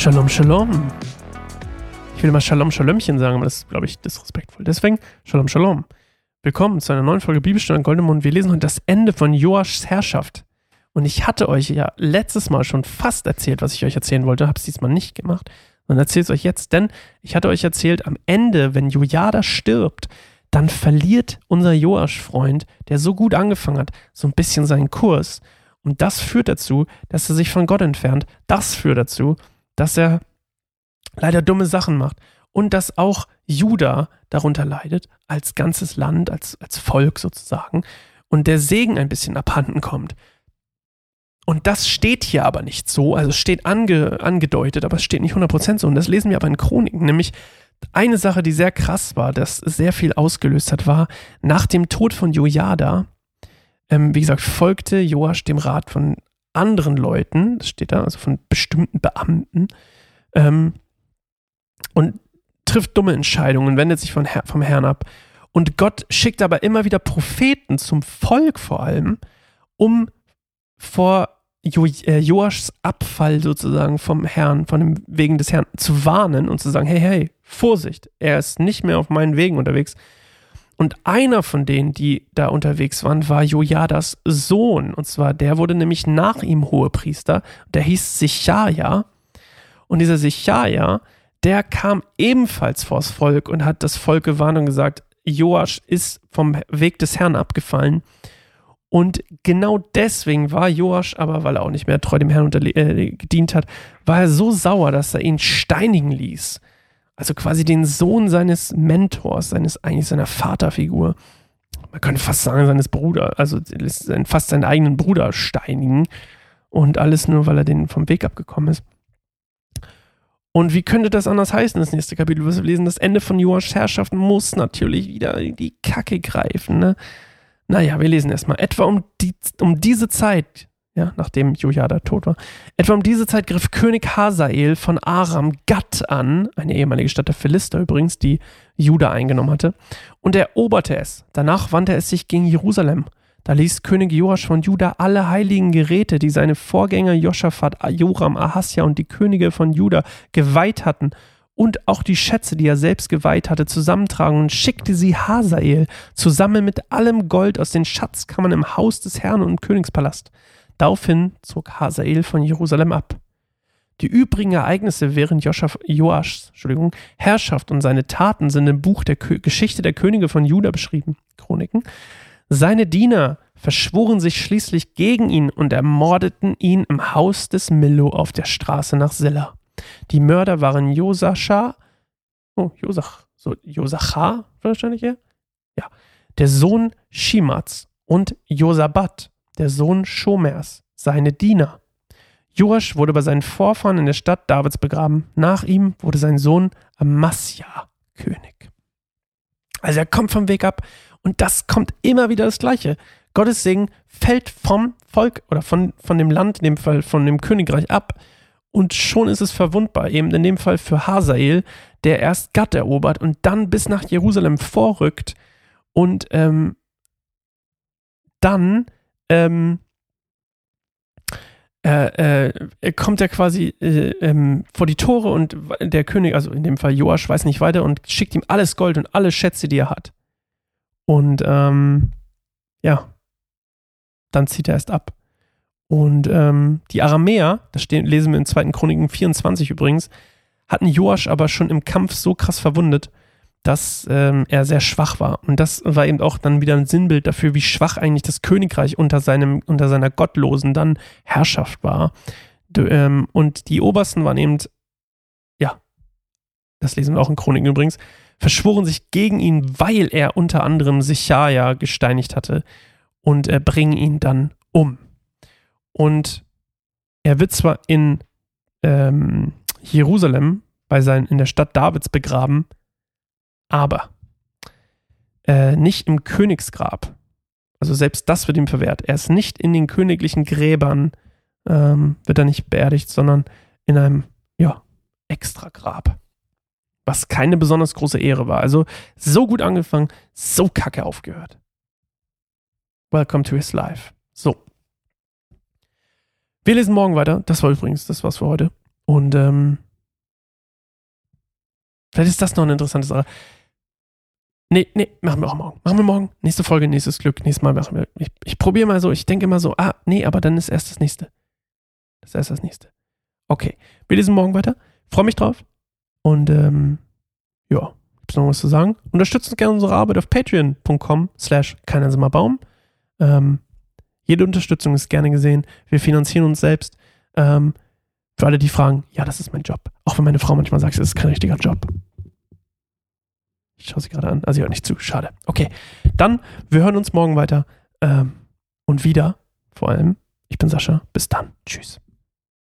Shalom, Shalom. Ich will mal Shalom, Shalomchen sagen, aber das ist, glaube ich, disrespektvoll. Deswegen Shalom, Shalom. Willkommen zu einer neuen Folge Bibelstunde Goldemund. Wir lesen heute das Ende von Joaschs Herrschaft. Und ich hatte euch ja letztes Mal schon fast erzählt, was ich euch erzählen wollte, habe es diesmal nicht gemacht. Und erzähle es euch jetzt, denn ich hatte euch erzählt, am Ende, wenn Jojada stirbt, dann verliert unser Joasch-Freund, der so gut angefangen hat, so ein bisschen seinen Kurs. Und das führt dazu, dass er sich von Gott entfernt. Das führt dazu, dass er leider dumme Sachen macht. Und dass auch Juda darunter leidet, als ganzes Land, als, als Volk sozusagen. Und der Segen ein bisschen abhanden kommt. Und das steht hier aber nicht so, also es steht ange, angedeutet, aber es steht nicht 100% so. Und das lesen wir aber in Chroniken, nämlich eine Sache, die sehr krass war, das sehr viel ausgelöst hat, war nach dem Tod von Jojada, ähm, wie gesagt, folgte Joasch dem Rat von anderen Leuten, das steht da, also von bestimmten Beamten, ähm, und trifft dumme Entscheidungen, wendet sich von Her vom Herrn ab. Und Gott schickt aber immer wieder Propheten zum Volk vor allem, um vor jo äh, Joaschs Abfall sozusagen vom Herrn, von dem Wegen des Herrn zu warnen und zu sagen, hey, hey, Vorsicht, er ist nicht mehr auf meinen Wegen unterwegs. Und einer von denen, die da unterwegs waren, war Jojadas Sohn. Und zwar, der wurde nämlich nach ihm Hohepriester. Der hieß Sichaja. Und dieser Sichaja, der kam ebenfalls vors Volk und hat das Volk gewarnt und gesagt, Joasch ist vom Weg des Herrn abgefallen. Und genau deswegen war Joasch, aber weil er auch nicht mehr treu dem Herrn äh, gedient hat, war er so sauer, dass er ihn steinigen ließ. Also quasi den Sohn seines Mentors, seines eigentlich seiner Vaterfigur. Man könnte fast sagen, seines Bruders, also fast seinen eigenen Bruder steinigen. Und alles nur, weil er den vom Weg abgekommen ist. Und wie könnte das anders heißen, das nächste Kapitel, wir lesen? Das Ende von Joaschs Herrschaft muss natürlich wieder in die Kacke greifen, ne? Naja, wir lesen erstmal. Etwa um, die, um diese Zeit, ja, nachdem Jojada tot war, etwa um diese Zeit griff König Hazael von Aram Gad an, eine ehemalige Stadt der Philister übrigens, die Juda eingenommen hatte, und eroberte es. Danach wandte es sich gegen Jerusalem. Da ließ König Joasch von Juda alle heiligen Geräte, die seine Vorgänger Joschafat, Joram, Ahasja und die Könige von Juda geweiht hatten, und auch die Schätze, die er selbst geweiht hatte, zusammentragen und schickte sie Hazael zusammen mit allem Gold aus den Schatzkammern im Haus des Herrn und im Königspalast. Daraufhin zog Hazael von Jerusalem ab. Die übrigen Ereignisse während Joaschs Herrschaft und seine Taten sind im Buch der Kö Geschichte der Könige von Juda beschrieben, Chroniken. Seine Diener verschworen sich schließlich gegen ihn und ermordeten ihn im Haus des Millo auf der Straße nach Silla. Die Mörder waren Josascha, oh, Josach, so Josacha wahrscheinlich ja? Der Sohn Shimats und Josabat, der Sohn Schomers, seine Diener. Joasch wurde bei seinen Vorfahren in der Stadt Davids begraben. Nach ihm wurde sein Sohn Amasja König. Also er kommt vom Weg ab und das kommt immer wieder das Gleiche. Gottes Segen fällt vom Volk oder von, von dem Land, in dem Fall von dem Königreich ab und schon ist es verwundbar, eben in dem Fall für Hazael, der erst Gad erobert und dann bis nach Jerusalem vorrückt und ähm, dann ähm, äh, äh, kommt er quasi äh, ähm, vor die Tore und der König, also in dem Fall Joasch, weiß nicht weiter und schickt ihm alles Gold und alle Schätze, die er hat. Und ähm, ja, dann zieht er erst ab. Und ähm, die Aramäer, das stehen, lesen wir in 2. Chroniken 24 übrigens, hatten Joasch aber schon im Kampf so krass verwundet, dass ähm, er sehr schwach war. Und das war eben auch dann wieder ein Sinnbild dafür, wie schwach eigentlich das Königreich unter, seinem, unter seiner gottlosen dann Herrschaft war. D ähm, und die Obersten waren eben, ja, das lesen wir auch in Chroniken übrigens, verschworen sich gegen ihn, weil er unter anderem Sichaja gesteinigt hatte und äh, bringen ihn dann um. Und er wird zwar in ähm, Jerusalem bei sein, in der Stadt Davids begraben, aber äh, nicht im Königsgrab. Also selbst das wird ihm verwehrt. Er ist nicht in den königlichen Gräbern, ähm, wird er nicht beerdigt, sondern in einem, ja, Extragrab. Was keine besonders große Ehre war. Also so gut angefangen, so kacke aufgehört. Welcome to his life. So. Wir lesen morgen weiter. Das war übrigens das war's für heute. Und ähm, Vielleicht ist das noch eine interessante Sache. Nee, nee, machen wir auch morgen. Machen wir morgen. Nächste Folge, nächstes Glück. Nächstes Mal machen wir. Ich, ich probiere mal so. Ich denke immer so, ah, nee, aber dann ist erst das nächste. Das ist erst das nächste. Okay. Wir lesen morgen weiter. Freue mich drauf. Und, ähm, ja. Gibt's noch was zu sagen? Unterstützt uns gerne unsere Arbeit auf patreon.com slash Baum. Ähm, jede Unterstützung ist gerne gesehen. Wir finanzieren uns selbst. Ähm, für alle, die fragen, ja, das ist mein Job. Auch wenn meine Frau manchmal sagt, es ist kein richtiger Job. Ich schaue sie gerade an. Also sie hört nicht zu. Schade. Okay. Dann, wir hören uns morgen weiter. Ähm, und wieder, vor allem. Ich bin Sascha. Bis dann. Tschüss.